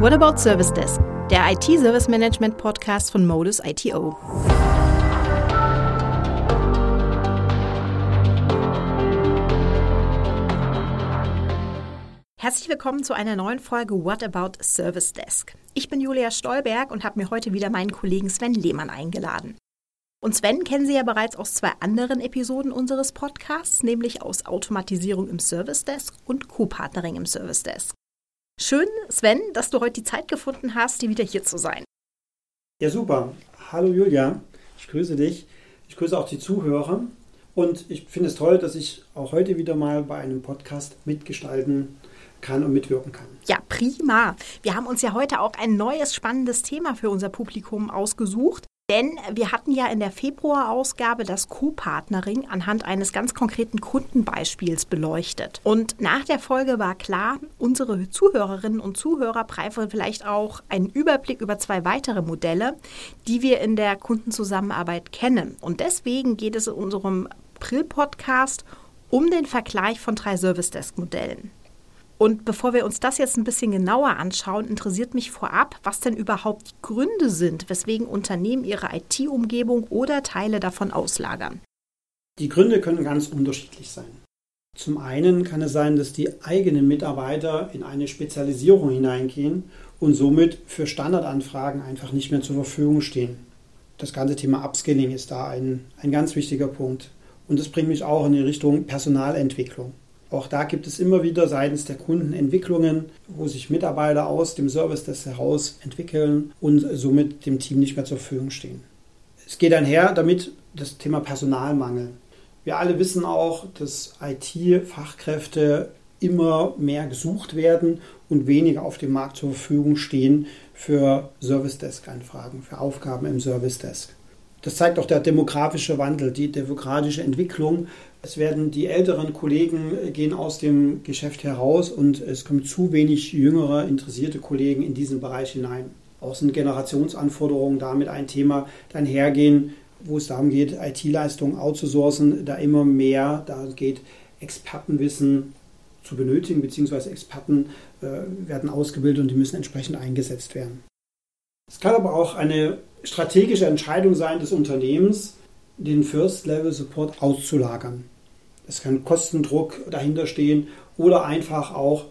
What About Service Desk, der IT-Service Management Podcast von Modus ITO. Herzlich willkommen zu einer neuen Folge What About Service Desk. Ich bin Julia Stolberg und habe mir heute wieder meinen Kollegen Sven Lehmann eingeladen. Und Sven kennen Sie ja bereits aus zwei anderen Episoden unseres Podcasts, nämlich aus Automatisierung im Service Desk und Co-Partnering im Service Desk. Schön, Sven, dass du heute die Zeit gefunden hast, hier wieder hier zu sein. Ja, super. Hallo Julia, ich grüße dich. Ich grüße auch die Zuhörer. Und ich finde es toll, dass ich auch heute wieder mal bei einem Podcast mitgestalten kann und mitwirken kann. Ja, prima. Wir haben uns ja heute auch ein neues spannendes Thema für unser Publikum ausgesucht. Denn wir hatten ja in der Februarausgabe das Co-Partnering anhand eines ganz konkreten Kundenbeispiels beleuchtet. Und nach der Folge war klar, unsere Zuhörerinnen und Zuhörer brauchen vielleicht auch einen Überblick über zwei weitere Modelle, die wir in der Kundenzusammenarbeit kennen. Und deswegen geht es in unserem April-Podcast um den Vergleich von drei Service Desk-Modellen. Und bevor wir uns das jetzt ein bisschen genauer anschauen, interessiert mich vorab, was denn überhaupt die Gründe sind, weswegen Unternehmen ihre IT-Umgebung oder Teile davon auslagern. Die Gründe können ganz unterschiedlich sein. Zum einen kann es sein, dass die eigenen Mitarbeiter in eine Spezialisierung hineingehen und somit für Standardanfragen einfach nicht mehr zur Verfügung stehen. Das ganze Thema Upskilling ist da ein, ein ganz wichtiger Punkt. Und das bringt mich auch in die Richtung Personalentwicklung. Auch da gibt es immer wieder seitens der Kunden Entwicklungen, wo sich Mitarbeiter aus dem Service des heraus entwickeln und somit dem Team nicht mehr zur Verfügung stehen. Es geht einher damit das Thema Personalmangel. Wir alle wissen auch, dass IT-Fachkräfte immer mehr gesucht werden und weniger auf dem Markt zur Verfügung stehen für Service Desk-Anfragen, für Aufgaben im Service Desk. Das zeigt auch der demografische Wandel, die demokratische Entwicklung. Es werden die älteren Kollegen äh, gehen aus dem Geschäft heraus und es kommen zu wenig jüngere, interessierte Kollegen in diesen Bereich hinein. Auch sind Generationsanforderungen damit ein Thema dann hergehen, wo es darum geht, IT-Leistungen outzusourcen, da immer mehr da geht, Expertenwissen zu benötigen, beziehungsweise Experten äh, werden ausgebildet und die müssen entsprechend eingesetzt werden. Es kann aber auch eine strategische Entscheidung sein des Unternehmens, den First-Level-Support auszulagern. Es kann Kostendruck dahinter stehen oder einfach auch,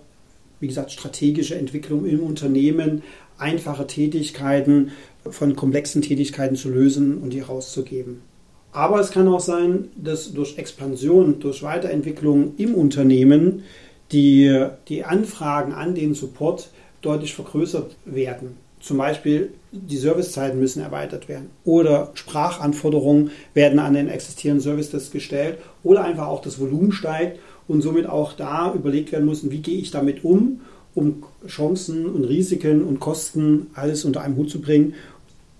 wie gesagt, strategische Entwicklung im Unternehmen, einfache Tätigkeiten von komplexen Tätigkeiten zu lösen und die rauszugeben. Aber es kann auch sein, dass durch Expansion, durch Weiterentwicklung im Unternehmen die, die Anfragen an den Support deutlich vergrößert werden. Zum Beispiel die Servicezeiten müssen erweitert werden oder Sprachanforderungen werden an den existierenden Services gestellt oder einfach auch das Volumen steigt und somit auch da überlegt werden muss, wie gehe ich damit um, um Chancen und Risiken und Kosten alles unter einem Hut zu bringen.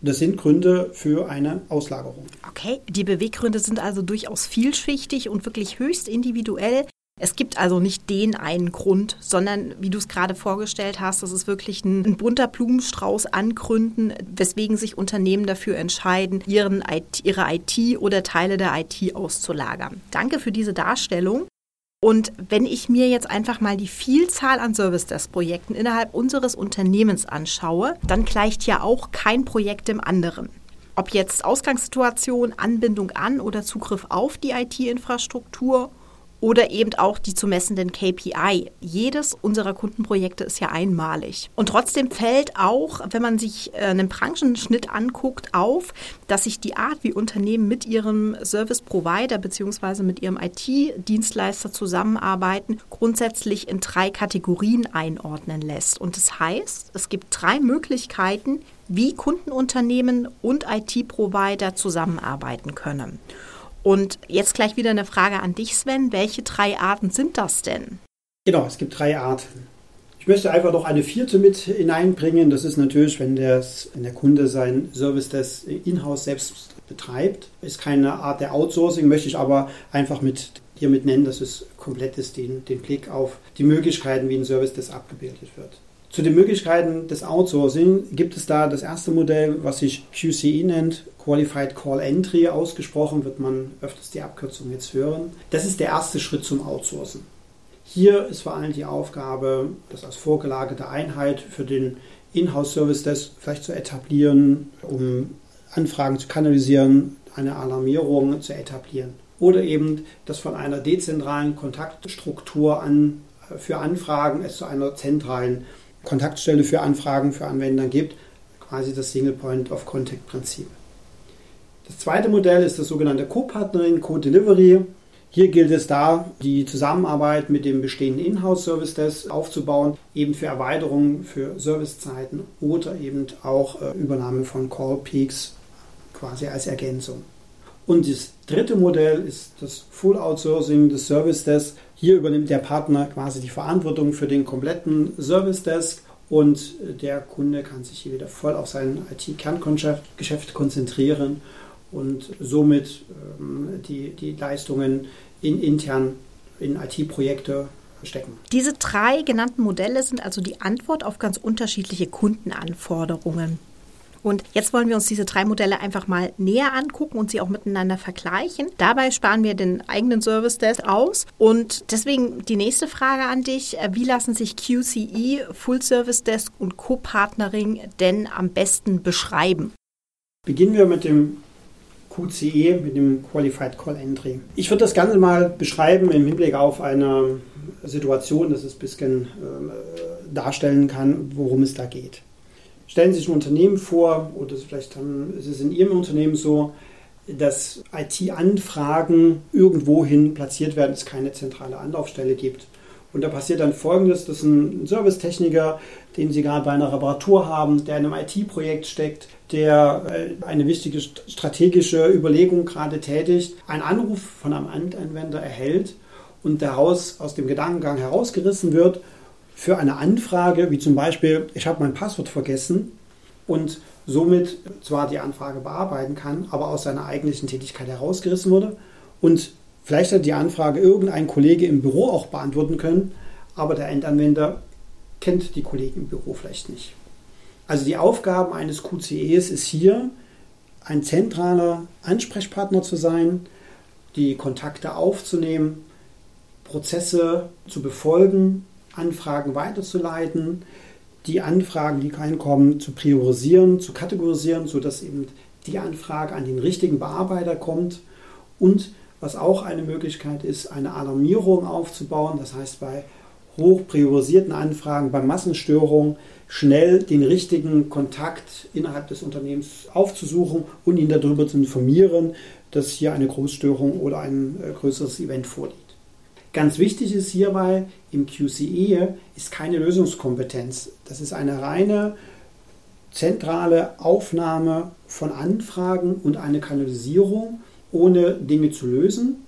Das sind Gründe für eine Auslagerung. Okay, die Beweggründe sind also durchaus vielschichtig und wirklich höchst individuell. Es gibt also nicht den einen Grund, sondern wie du es gerade vorgestellt hast, das ist wirklich ein, ein, bunter Blumenstrauß an Gründen, weswegen sich Unternehmen dafür entscheiden, ihren IT, ihre IT oder Teile der IT auszulagern. Danke für diese Darstellung. Und wenn ich mir jetzt einfach mal die Vielzahl an Service Desk Projekten innerhalb unseres Unternehmens anschaue, dann gleicht ja auch kein Projekt dem anderen. Ob jetzt Ausgangssituation, Anbindung an oder Zugriff auf die IT-Infrastruktur oder eben auch die zu messenden KPI. Jedes unserer Kundenprojekte ist ja einmalig. Und trotzdem fällt auch, wenn man sich äh, einen Branchenschnitt anguckt, auf, dass sich die Art, wie Unternehmen mit ihrem Service Provider bzw. mit ihrem IT-Dienstleister zusammenarbeiten, grundsätzlich in drei Kategorien einordnen lässt. Und das heißt, es gibt drei Möglichkeiten, wie Kundenunternehmen und IT-Provider zusammenarbeiten können. Und jetzt gleich wieder eine Frage an dich, Sven. Welche drei Arten sind das denn? Genau, es gibt drei Arten. Ich möchte einfach noch eine vierte mit hineinbringen. Das ist natürlich, wenn, das, wenn der Kunde sein Service des Inhouse selbst betreibt. Ist keine Art der Outsourcing, möchte ich aber einfach mit hier mit nennen, dass es komplett ist, den, den Blick auf die Möglichkeiten, wie ein Service das abgebildet wird. Zu den Möglichkeiten des Outsourcing gibt es da das erste Modell, was sich QCE nennt, Qualified Call Entry ausgesprochen, wird man öfters die Abkürzung jetzt hören. Das ist der erste Schritt zum Outsourcen. Hier ist vor allem die Aufgabe, das als vorgelagerte Einheit für den Inhouse-Service Desk vielleicht zu etablieren, um Anfragen zu kanalisieren, eine Alarmierung zu etablieren. Oder eben das von einer dezentralen Kontaktstruktur an, für Anfragen es zu einer zentralen Kontaktstelle für Anfragen für Anwender gibt, quasi das Single Point of Contact Prinzip. Das zweite Modell ist das sogenannte Co-Partnering, Co-Delivery. Hier gilt es da, die Zusammenarbeit mit dem bestehenden Inhouse-Service Desk aufzubauen, eben für Erweiterungen für Servicezeiten oder eben auch äh, Übernahme von Call Peaks quasi als Ergänzung. Und das dritte Modell ist das Full Outsourcing des Service Desk. Hier übernimmt der Partner quasi die Verantwortung für den kompletten Service Desk und der Kunde kann sich hier wieder voll auf sein IT-Kerngeschäft konzentrieren und somit ähm, die, die Leistungen in, intern in IT-Projekte stecken. Diese drei genannten Modelle sind also die Antwort auf ganz unterschiedliche Kundenanforderungen. Und jetzt wollen wir uns diese drei Modelle einfach mal näher angucken und sie auch miteinander vergleichen. Dabei sparen wir den eigenen Service Desk aus. Und deswegen die nächste Frage an dich. Wie lassen sich QCE, Full Service Desk und Co-Partnering denn am besten beschreiben? Beginnen wir mit dem QCE, mit dem Qualified Call Entry. Ich würde das Ganze mal beschreiben im Hinblick auf eine Situation, dass es ein bisschen äh, darstellen kann, worum es da geht. Stellen Sie sich ein Unternehmen vor, oder vielleicht haben, ist es in Ihrem Unternehmen so, dass IT-Anfragen irgendwohin platziert werden, es keine zentrale Anlaufstelle gibt. Und da passiert dann Folgendes, dass ein Servicetechniker, den Sie gerade bei einer Reparatur haben, der in einem IT-Projekt steckt, der äh, eine wichtige strategische Überlegung gerade tätigt, einen Anruf von einem Anwender erhält und daraus aus dem Gedankengang herausgerissen wird für eine Anfrage, wie zum Beispiel, ich habe mein Passwort vergessen und somit zwar die Anfrage bearbeiten kann, aber aus seiner eigentlichen Tätigkeit herausgerissen wurde und vielleicht hat die Anfrage irgendein Kollege im Büro auch beantworten können, aber der Endanwender kennt die Kollegen im Büro vielleicht nicht. Also die Aufgaben eines QCEs ist hier, ein zentraler Ansprechpartner zu sein, die Kontakte aufzunehmen, Prozesse zu befolgen, Anfragen weiterzuleiten, die Anfragen, die reinkommen, zu priorisieren, zu kategorisieren, sodass eben die Anfrage an den richtigen Bearbeiter kommt und was auch eine Möglichkeit ist, eine Alarmierung aufzubauen. Das heißt, bei hoch priorisierten Anfragen, bei Massenstörungen schnell den richtigen Kontakt innerhalb des Unternehmens aufzusuchen und ihn darüber zu informieren, dass hier eine Großstörung oder ein äh, größeres Event vorliegt. Ganz wichtig ist hierbei, im QCE ist keine Lösungskompetenz. Das ist eine reine zentrale Aufnahme von Anfragen und eine Kanalisierung, ohne Dinge zu lösen.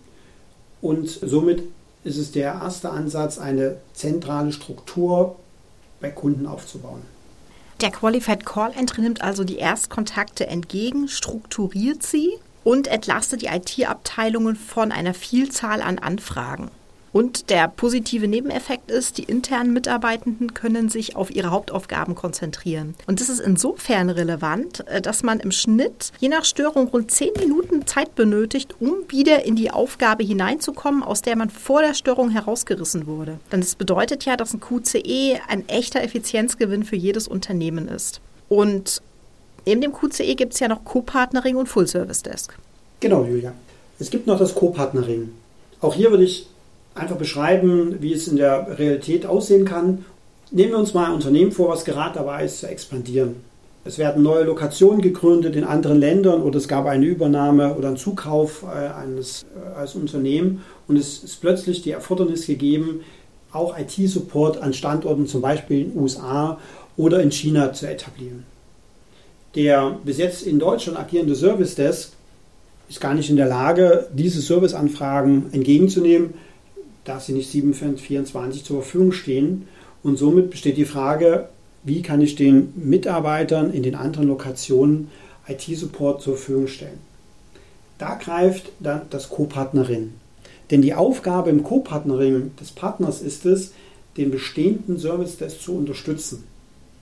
Und somit ist es der erste Ansatz, eine zentrale Struktur bei Kunden aufzubauen. Der Qualified Call Entry nimmt also die Erstkontakte entgegen, strukturiert sie und entlastet die IT-Abteilungen von einer Vielzahl an Anfragen. Und der positive Nebeneffekt ist, die internen Mitarbeitenden können sich auf ihre Hauptaufgaben konzentrieren. Und das ist insofern relevant, äh, dass man im Schnitt je nach Störung rund zehn Minuten Zeit benötigt, um wieder in die Aufgabe hineinzukommen, aus der man vor der Störung herausgerissen wurde. Denn das bedeutet ja, dass ein QCE ein echter Effizienzgewinn für jedes Unternehmen ist. Und neben dem QCE gibt es ja noch Co-Partnering und Full Service Desk. Genau, Julia. Es gibt noch das Co-Partnering. Auch hier würde ich einfach beschreiben, wie es in der Realität aussehen kann. Nehmen wir uns mal ein Unternehmen vor, was gerade dabei ist zu expandieren. Es werden neue Lokationen gegründet in anderen Ländern oder es gab eine Übernahme oder einen Zukauf äh, eines äh, als Unternehmen und es ist plötzlich die Erfordernis gegeben, auch IT-Support an Standorten zum Beispiel in den USA oder in China zu etablieren. Der bis jetzt in Deutschland agierende Service Desk ist gar nicht in der Lage, diese Serviceanfragen entgegenzunehmen, da sie nicht 724 zur Verfügung stehen. Und somit besteht die Frage, wie kann ich den Mitarbeitern in den anderen Lokationen IT-Support zur Verfügung stellen. Da greift dann das Co-Partnerin. Denn die Aufgabe im Co-Partnering des Partners ist es, den bestehenden Service Desk zu unterstützen.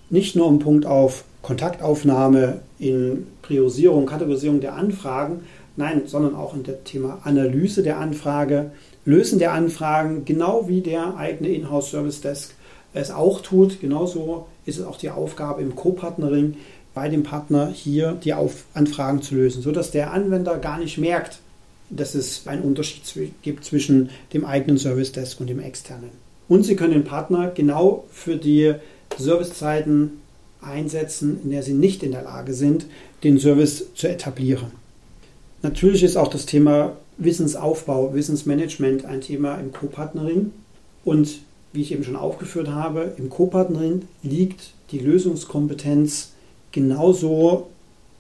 Nicht nur im Punkt auf Kontaktaufnahme, in Priorisierung, Kategorisierung der Anfragen, nein, sondern auch in der Thema Analyse der Anfrage, Lösen der Anfragen, genau wie der eigene Inhouse Service Desk es auch tut. Genauso ist es auch die Aufgabe im Co-Partnering bei dem Partner hier die Auf Anfragen zu lösen, sodass der Anwender gar nicht merkt, dass es einen Unterschied gibt zwischen dem eigenen Service Desk und dem externen. Und Sie können den Partner genau für die Servicezeiten einsetzen, in der Sie nicht in der Lage sind, den Service zu etablieren. Natürlich ist auch das Thema Wissensaufbau, Wissensmanagement ein Thema im Co-Partnering. Und wie ich eben schon aufgeführt habe, im Co-Partnering liegt die Lösungskompetenz genauso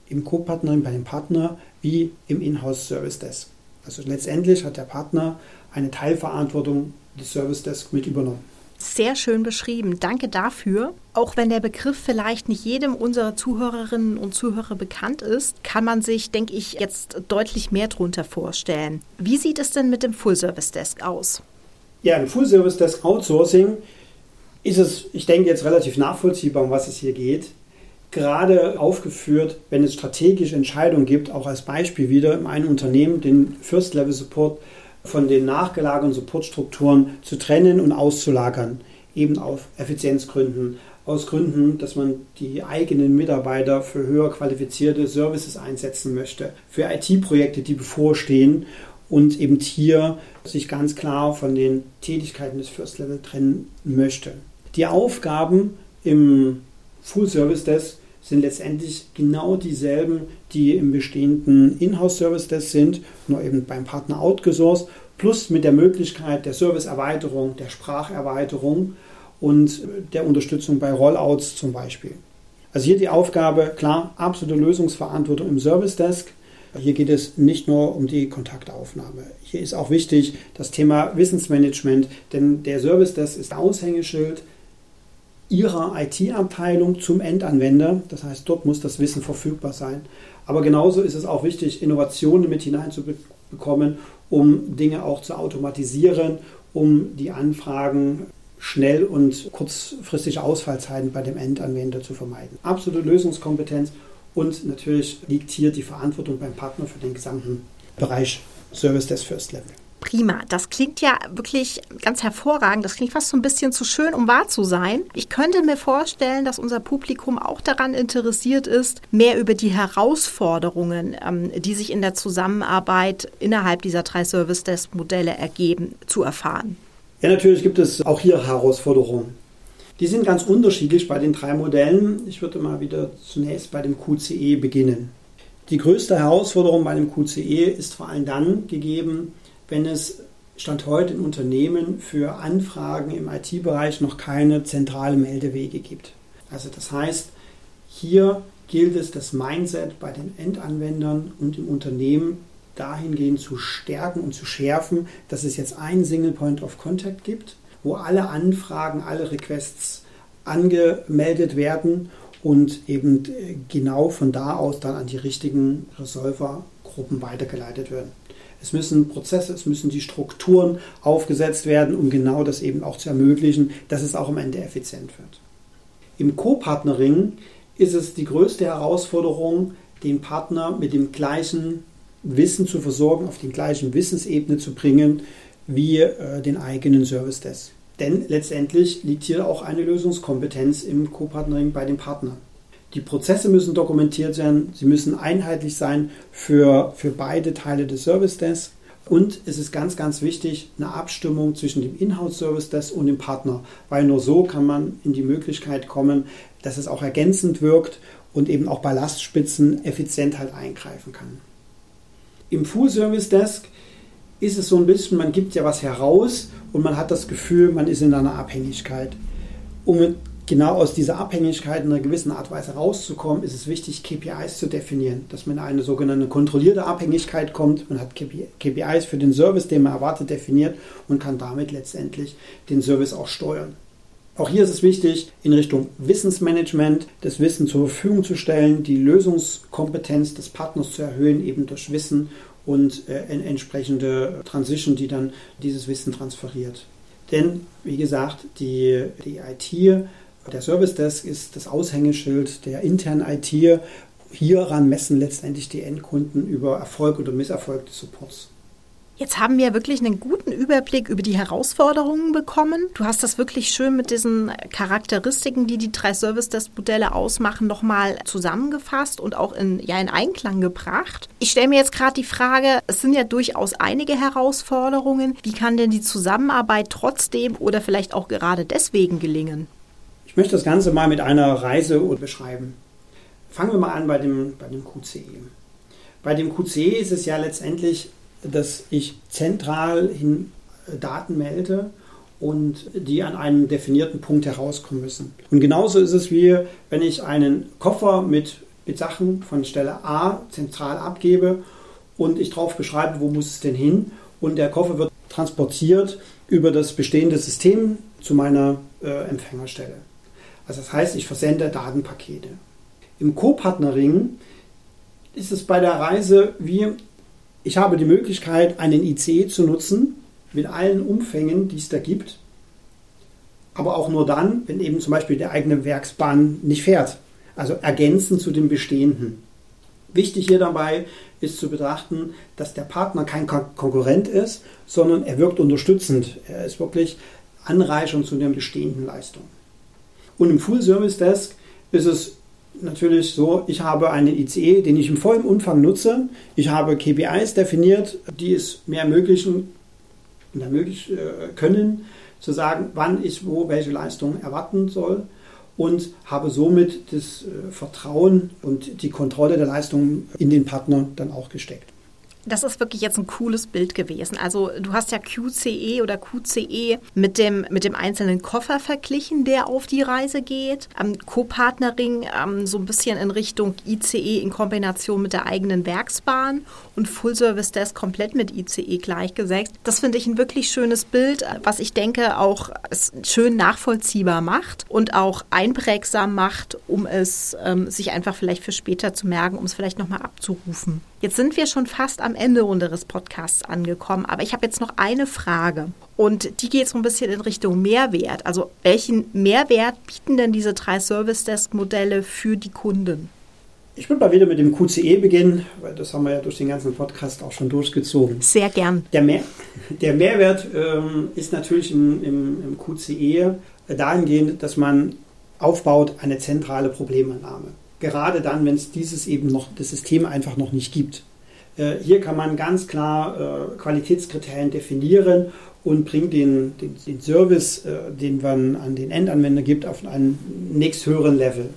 im Co-Partnering bei dem Partner wie im Inhouse Service Desk. Also letztendlich hat der Partner eine Teilverantwortung des Service Desk mit übernommen. Sehr schön beschrieben. Danke dafür. Auch wenn der Begriff vielleicht nicht jedem unserer Zuhörerinnen und Zuhörer bekannt ist, kann man sich, denke ich, jetzt deutlich mehr darunter vorstellen. Wie sieht es denn mit dem Full Service Desk aus? Ja, im Full Service Desk Outsourcing ist es, ich denke, jetzt relativ nachvollziehbar, um was es hier geht. Gerade aufgeführt, wenn es strategische Entscheidungen gibt, auch als Beispiel wieder in einem Unternehmen den First Level Support von den nachgelagerten Supportstrukturen zu trennen und auszulagern, eben auf Effizienzgründen, aus Gründen, dass man die eigenen Mitarbeiter für höher qualifizierte Services einsetzen möchte, für IT-Projekte, die bevorstehen und eben hier sich ganz klar von den Tätigkeiten des First Level trennen möchte. Die Aufgaben im Full Service Desk sind letztendlich genau dieselben, die im bestehenden Inhouse-Service Desk sind, nur eben beim Partner outgesourced, plus mit der Möglichkeit der Serviceerweiterung, der Spracherweiterung und der Unterstützung bei Rollouts zum Beispiel. Also hier die Aufgabe, klar, absolute Lösungsverantwortung im Service Desk. Hier geht es nicht nur um die Kontaktaufnahme. Hier ist auch wichtig das Thema Wissensmanagement, denn der Service Desk ist Aushängeschild ihrer IT-Abteilung zum Endanwender. Das heißt, dort muss das Wissen verfügbar sein. Aber genauso ist es auch wichtig, Innovationen mit hineinzubekommen, um Dinge auch zu automatisieren, um die Anfragen schnell und kurzfristige Ausfallzeiten bei dem Endanwender zu vermeiden. Absolute Lösungskompetenz und natürlich liegt hier die Verantwortung beim Partner für den gesamten Bereich Service des First Level. Prima. Das klingt ja wirklich ganz hervorragend. Das klingt fast so ein bisschen zu schön, um wahr zu sein. Ich könnte mir vorstellen, dass unser Publikum auch daran interessiert ist, mehr über die Herausforderungen, ähm, die sich in der Zusammenarbeit innerhalb dieser drei Service Desk Modelle ergeben, zu erfahren. Ja, natürlich gibt es auch hier Herausforderungen. Die sind ganz unterschiedlich bei den drei Modellen. Ich würde mal wieder zunächst bei dem QCE beginnen. Die größte Herausforderung bei dem QCE ist vor allem dann gegeben, wenn es Stand heute in Unternehmen für Anfragen im IT-Bereich noch keine zentrale Meldewege gibt. Also das heißt, hier gilt es, das Mindset bei den Endanwendern und im Unternehmen dahingehend zu stärken und zu schärfen, dass es jetzt einen Single Point of Contact gibt, wo alle Anfragen, alle Requests angemeldet werden und eben genau von da aus dann an die richtigen Resolvergruppen weitergeleitet werden. Es müssen Prozesse, es müssen die Strukturen aufgesetzt werden, um genau das eben auch zu ermöglichen, dass es auch am Ende effizient wird. Im Co-Partnering ist es die größte Herausforderung, den Partner mit dem gleichen Wissen zu versorgen, auf die gleichen Wissensebene zu bringen wie äh, den eigenen Service Desk. Denn letztendlich liegt hier auch eine Lösungskompetenz im Co-Partnering bei den Partnern. Die Prozesse müssen dokumentiert werden, sie müssen einheitlich sein für, für beide Teile des Service Desk. Und es ist ganz, ganz wichtig, eine Abstimmung zwischen dem Inhouse-Service Desk und dem Partner, weil nur so kann man in die Möglichkeit kommen, dass es auch ergänzend wirkt und eben auch bei Lastspitzen effizient halt eingreifen kann. Im Full-Service Desk ist es so ein bisschen, man gibt ja was heraus und man hat das Gefühl, man ist in einer Abhängigkeit. Um genau aus dieser Abhängigkeit in einer gewissen Art und Weise rauszukommen, ist es wichtig, KPIs zu definieren, dass man in eine sogenannte kontrollierte Abhängigkeit kommt. Man hat KPIs für den Service, den man erwartet, definiert und kann damit letztendlich den Service auch steuern. Auch hier ist es wichtig, in Richtung Wissensmanagement das Wissen zur Verfügung zu stellen, die Lösungskompetenz des Partners zu erhöhen, eben durch Wissen und äh, entsprechende Transition, die dann dieses Wissen transferiert. Denn, wie gesagt, die, die IT der Service Desk ist das Aushängeschild der internen IT. Hieran messen letztendlich die Endkunden über Erfolg oder Misserfolg des Supports. Jetzt haben wir wirklich einen guten Überblick über die Herausforderungen bekommen. Du hast das wirklich schön mit diesen Charakteristiken, die die drei Service-Desk-Modelle ausmachen, nochmal zusammengefasst und auch in, ja, in Einklang gebracht. Ich stelle mir jetzt gerade die Frage, es sind ja durchaus einige Herausforderungen. Wie kann denn die Zusammenarbeit trotzdem oder vielleicht auch gerade deswegen gelingen? Ich möchte das Ganze mal mit einer Reise beschreiben. Fangen wir mal an bei dem, bei dem QCE. Bei dem QCE ist es ja letztendlich dass ich zentral hin äh, Daten melde und die an einem definierten Punkt herauskommen müssen. Und genauso ist es wie, wenn ich einen Koffer mit, mit Sachen von Stelle A zentral abgebe und ich drauf beschreibe, wo muss es denn hin und der Koffer wird transportiert über das bestehende System zu meiner äh, Empfängerstelle. Also das heißt, ich versende Datenpakete. Im Co-Partnering ist es bei der Reise wie ich habe die Möglichkeit, einen ICE zu nutzen mit allen Umfängen, die es da gibt, aber auch nur dann, wenn eben zum Beispiel der eigene Werksbahn nicht fährt. Also ergänzend zu dem bestehenden. Wichtig hier dabei ist zu betrachten, dass der Partner kein Konkurrent ist, sondern er wirkt unterstützend. Er ist wirklich anreichernd zu den bestehenden Leistungen. Und im Full Service Desk ist es natürlich so, ich habe einen ICE, den ich im vollen Umfang nutze. Ich habe KPIs definiert, die es mir ermöglichen, ermöglichen äh, können, zu sagen, wann ich wo welche Leistung erwarten soll und habe somit das äh, Vertrauen und die Kontrolle der Leistung in den Partner dann auch gesteckt. Das ist wirklich jetzt ein cooles Bild gewesen. Also du hast ja QCE oder QCE mit dem, mit dem einzelnen Koffer verglichen, der auf die Reise geht. Ähm, Co-Partnering ähm, so ein bisschen in Richtung ICE in Kombination mit der eigenen Werksbahn und Full Service Desk komplett mit ICE gleichgesetzt. Das finde ich ein wirklich schönes Bild, was ich denke auch schön nachvollziehbar macht und auch einprägsam macht, um es ähm, sich einfach vielleicht für später zu merken, um es vielleicht nochmal abzurufen. Jetzt sind wir schon fast am Ende unseres Podcasts angekommen, aber ich habe jetzt noch eine Frage. Und die geht so ein bisschen in Richtung Mehrwert. Also welchen Mehrwert bieten denn diese drei Service Desk Modelle für die Kunden? Ich würde mal wieder mit dem QCE beginnen, weil das haben wir ja durch den ganzen Podcast auch schon durchgezogen. Sehr gern. Der, Mehr, der Mehrwert ähm, ist natürlich im, im, im QCE dahingehend, dass man aufbaut eine zentrale Problemannahme gerade dann, wenn es dieses eben noch, das System einfach noch nicht gibt. Äh, hier kann man ganz klar äh, Qualitätskriterien definieren und bringt den, den, den Service, äh, den man an den Endanwender gibt, auf einen nächsthöheren Level.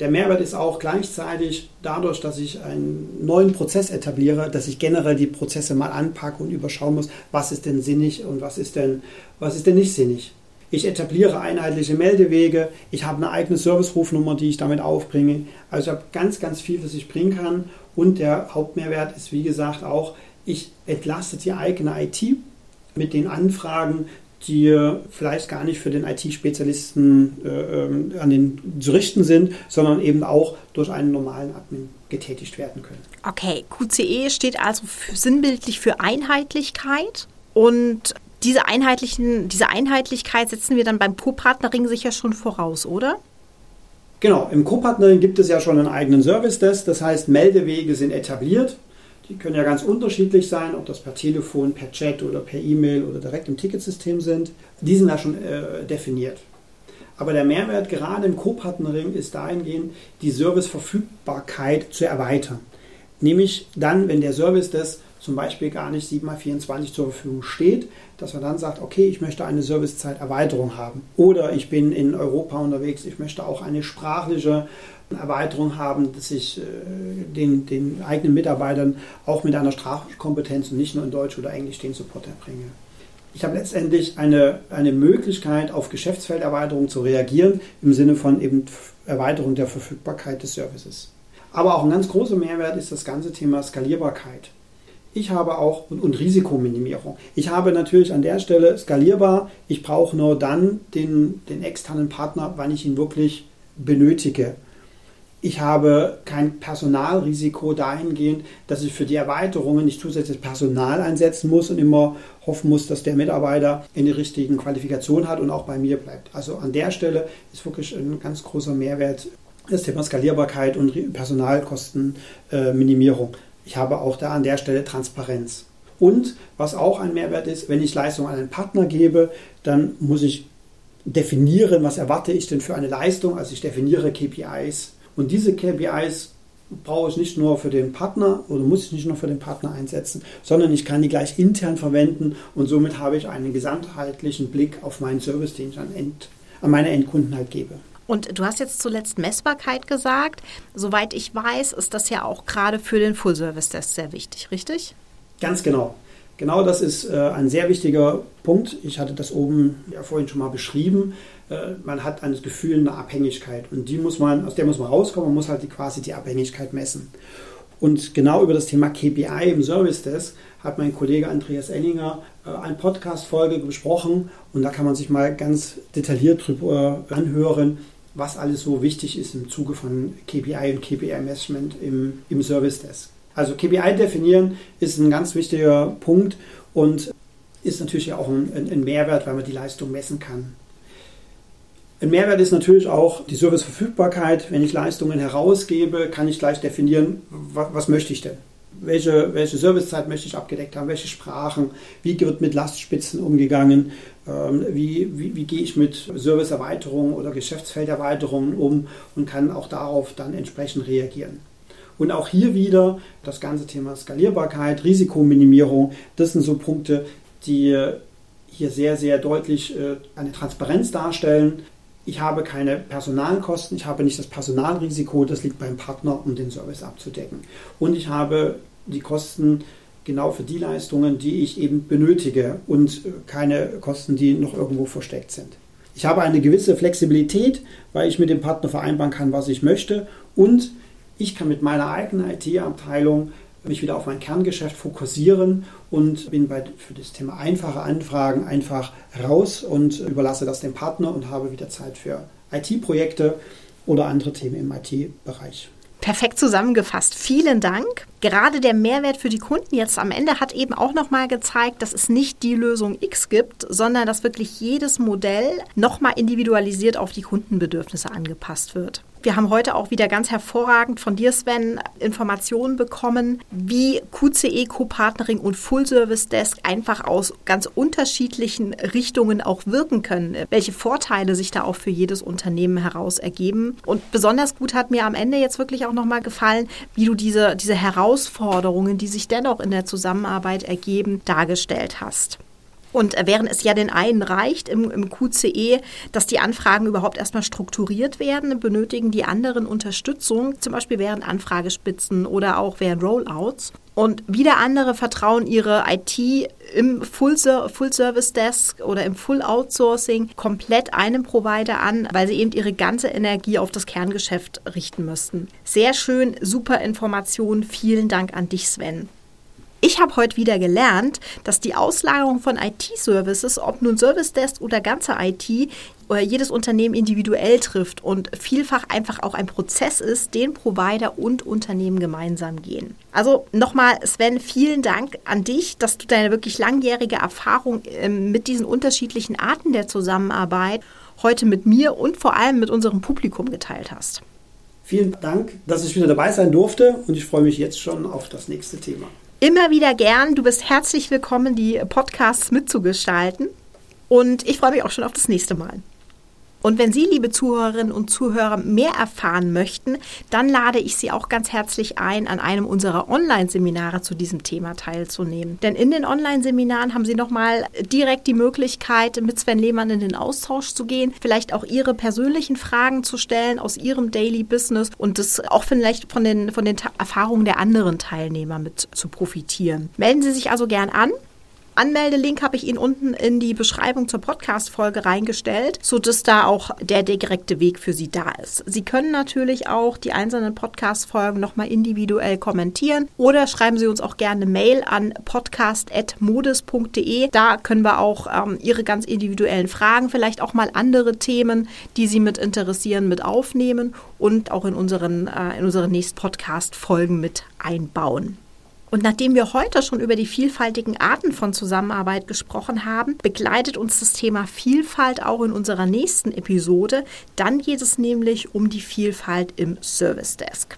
Der Mehrwert ist auch gleichzeitig dadurch, dass ich einen neuen Prozess etabliere, dass ich generell die Prozesse mal anpacke und überschauen muss, was ist denn sinnig und was ist denn, was ist denn nicht sinnig. Ich etabliere einheitliche Meldewege. Ich habe eine eigene Service-Rufnummer, die ich damit aufbringe. Also ich habe ganz, ganz viel, was ich bringen kann. Und der Hauptmehrwert ist, wie gesagt, auch, ich entlaste die eigene IT mit den Anfragen, die vielleicht gar nicht für den IT-Spezialisten äh, ähm, an den zu richten sind, sondern eben auch durch einen normalen Admin getätigt werden können. Okay, QCE steht also für, sinnbildlich für Einheitlichkeit und diese, einheitlichen, diese Einheitlichkeit setzen wir dann beim Co-Partnering sicher schon voraus, oder? Genau, im Co-Partnering gibt es ja schon einen eigenen Service-Desk, das heißt, Meldewege sind etabliert. Die können ja ganz unterschiedlich sein, ob das per Telefon, per Chat oder per E-Mail oder direkt im Ticketsystem sind. Die sind ja schon äh, definiert. Aber der Mehrwert gerade im Co-Partnering ist dahingehend, die Serviceverfügbarkeit zu erweitern. Nämlich dann, wenn der Service das zum Beispiel gar nicht 7x24 zur Verfügung steht, dass man dann sagt, okay, ich möchte eine Servicezeiterweiterung haben. Oder ich bin in Europa unterwegs, ich möchte auch eine sprachliche Erweiterung haben, dass ich äh, den, den eigenen Mitarbeitern auch mit einer Sprachkompetenz und nicht nur in Deutsch oder Englisch den Support erbringe. Ich habe letztendlich eine, eine Möglichkeit, auf Geschäftsfelderweiterung zu reagieren, im Sinne von eben Erweiterung der Verfügbarkeit des Services. Aber auch ein ganz großer Mehrwert ist das ganze Thema Skalierbarkeit. Ich habe auch und, und, Risikominimierung. Ich habe natürlich an der Stelle skalierbar. Ich brauche nur dann den, den externen Partner, wann ich ihn wirklich benötige. Ich habe kein Personalrisiko dahingehend, dass ich für die Erweiterungen nicht zusätzliches Personal einsetzen muss und immer hoffen muss, dass der Mitarbeiter eine richtige Qualifikation hat und auch bei mir bleibt. Also an der Stelle ist wirklich ein ganz großer Mehrwert das Thema Skalierbarkeit und Personalkostenminimierung. Ich habe auch da an der Stelle Transparenz. Und was auch ein Mehrwert ist, wenn ich Leistung an einen Partner gebe, dann muss ich definieren, was erwarte ich denn für eine Leistung. Also ich definiere KPIs. Und diese KPIs brauche ich nicht nur für den Partner oder muss ich nicht nur für den Partner einsetzen, sondern ich kann die gleich intern verwenden und somit habe ich einen gesamtheitlichen Blick auf meinen Service, den ich an, End, an meine Endkunden halt gebe. Und du hast jetzt zuletzt Messbarkeit gesagt. Soweit ich weiß, ist das ja auch gerade für den Full-Service-Test sehr wichtig, richtig? Ganz genau. Genau das ist äh, ein sehr wichtiger Punkt. Ich hatte das oben ja vorhin schon mal beschrieben. Äh, man hat ein Gefühl einer Abhängigkeit und die muss man, aus der muss man rauskommen, man muss halt die, quasi die Abhängigkeit messen. Und genau über das Thema KPI im Service Desk hat mein Kollege Andreas Enninger äh, eine Podcast-Folge besprochen und da kann man sich mal ganz detailliert drüber anhören, was alles so wichtig ist im Zuge von KPI und KPI-Management im, im Service Desk. Also KPI definieren ist ein ganz wichtiger Punkt und ist natürlich auch ein, ein Mehrwert, weil man die Leistung messen kann. Ein Mehrwert ist natürlich auch die Serviceverfügbarkeit. Wenn ich Leistungen herausgebe, kann ich gleich definieren, was, was möchte ich denn? Welche, welche Servicezeit möchte ich abgedeckt haben? Welche Sprachen? Wie wird mit Lastspitzen umgegangen? Ähm, wie, wie, wie gehe ich mit Serviceerweiterungen oder Geschäftsfelderweiterungen um und kann auch darauf dann entsprechend reagieren? Und auch hier wieder das ganze Thema Skalierbarkeit, Risikominimierung, das sind so Punkte, die hier sehr, sehr deutlich äh, eine Transparenz darstellen. Ich habe keine Personalkosten, ich habe nicht das Personalrisiko, das liegt beim Partner, um den Service abzudecken. Und ich habe die Kosten genau für die Leistungen, die ich eben benötige und äh, keine Kosten, die noch irgendwo versteckt sind. Ich habe eine gewisse Flexibilität, weil ich mit dem Partner vereinbaren kann, was ich möchte und ich kann mit meiner eigenen IT-Abteilung mich wieder auf mein Kerngeschäft fokussieren und bin bei, für das Thema einfache Anfragen einfach raus und überlasse das dem Partner und habe wieder Zeit für IT-Projekte oder andere Themen im IT-Bereich. Perfekt zusammengefasst. Vielen Dank. Gerade der Mehrwert für die Kunden jetzt am Ende hat eben auch nochmal gezeigt, dass es nicht die Lösung X gibt, sondern dass wirklich jedes Modell nochmal individualisiert auf die Kundenbedürfnisse angepasst wird. Wir haben heute auch wieder ganz hervorragend von dir, Sven, Informationen bekommen, wie QCE, Co-Partnering und Full Service Desk einfach aus ganz unterschiedlichen Richtungen auch wirken können, welche Vorteile sich da auch für jedes Unternehmen heraus ergeben. Und besonders gut hat mir am Ende jetzt wirklich auch nochmal gefallen, wie du diese, diese Herausforderungen, die sich dennoch in der Zusammenarbeit ergeben, dargestellt hast. Und während es ja den einen reicht im, im, QCE, dass die Anfragen überhaupt erstmal strukturiert werden, benötigen die anderen Unterstützung, zum Beispiel während Anfragespitzen oder auch während Rollouts. Und wieder andere vertrauen ihre IT im Full, Full Service Desk oder im Full Outsourcing komplett einem Provider an, weil sie eben ihre ganze Energie auf das Kerngeschäft richten müssten. Sehr schön, super Information. Vielen Dank an dich, Sven. Ich habe heute wieder gelernt, dass die Auslagerung von IT-Services, ob nun Service Desk oder ganze IT, oder jedes Unternehmen individuell trifft und vielfach einfach auch ein Prozess ist, den Provider und Unternehmen gemeinsam gehen. Also nochmal, Sven, vielen Dank an dich, dass du deine wirklich langjährige Erfahrung ähm, mit diesen unterschiedlichen Arten der Zusammenarbeit heute mit mir und vor allem mit unserem Publikum geteilt hast. Vielen Dank, dass ich wieder dabei sein durfte und ich freue mich jetzt schon auf das nächste Thema. Immer wieder gern. Du bist herzlich willkommen, die Podcasts mitzugestalten. Und ich freue mich auch schon auf das nächste Mal. Und wenn Sie, liebe Zuhörerinnen und Zuhörer, mehr erfahren möchten, dann lade ich Sie auch ganz herzlich ein, an einem unserer Online-Seminare zu diesem Thema teilzunehmen. Denn in den Online-Seminaren haben Sie nochmal direkt die Möglichkeit, mit Sven Lehmann in den Austausch zu gehen, vielleicht auch Ihre persönlichen Fragen zu stellen aus Ihrem Daily Business und das auch vielleicht von den, von den Erfahrungen der anderen Teilnehmer mit zu profitieren. Melden Sie sich also gern an. Anmeldelink habe ich Ihnen unten in die Beschreibung zur Podcast-Folge reingestellt, sodass da auch der direkte Weg für Sie da ist. Sie können natürlich auch die einzelnen Podcast-Folgen nochmal individuell kommentieren oder schreiben Sie uns auch gerne Mail an podcast.modus.de. Da können wir auch ähm, Ihre ganz individuellen Fragen, vielleicht auch mal andere Themen, die Sie mit interessieren, mit aufnehmen und auch in unseren, äh, in unseren nächsten Podcast-Folgen mit einbauen. Und nachdem wir heute schon über die vielfältigen Arten von Zusammenarbeit gesprochen haben, begleitet uns das Thema Vielfalt auch in unserer nächsten Episode. Dann geht es nämlich um die Vielfalt im Service Desk.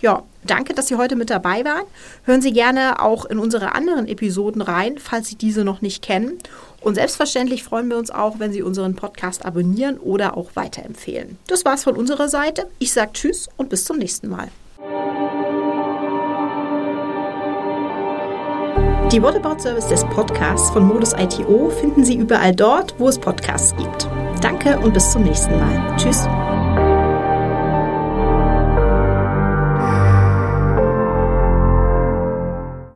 Ja, danke, dass Sie heute mit dabei waren. Hören Sie gerne auch in unsere anderen Episoden rein, falls Sie diese noch nicht kennen. Und selbstverständlich freuen wir uns auch, wenn Sie unseren Podcast abonnieren oder auch weiterempfehlen. Das war's von unserer Seite. Ich sage Tschüss und bis zum nächsten Mal. Die Whatabout Service des Podcasts von Modus ITO finden Sie überall dort, wo es Podcasts gibt. Danke und bis zum nächsten Mal. Tschüss.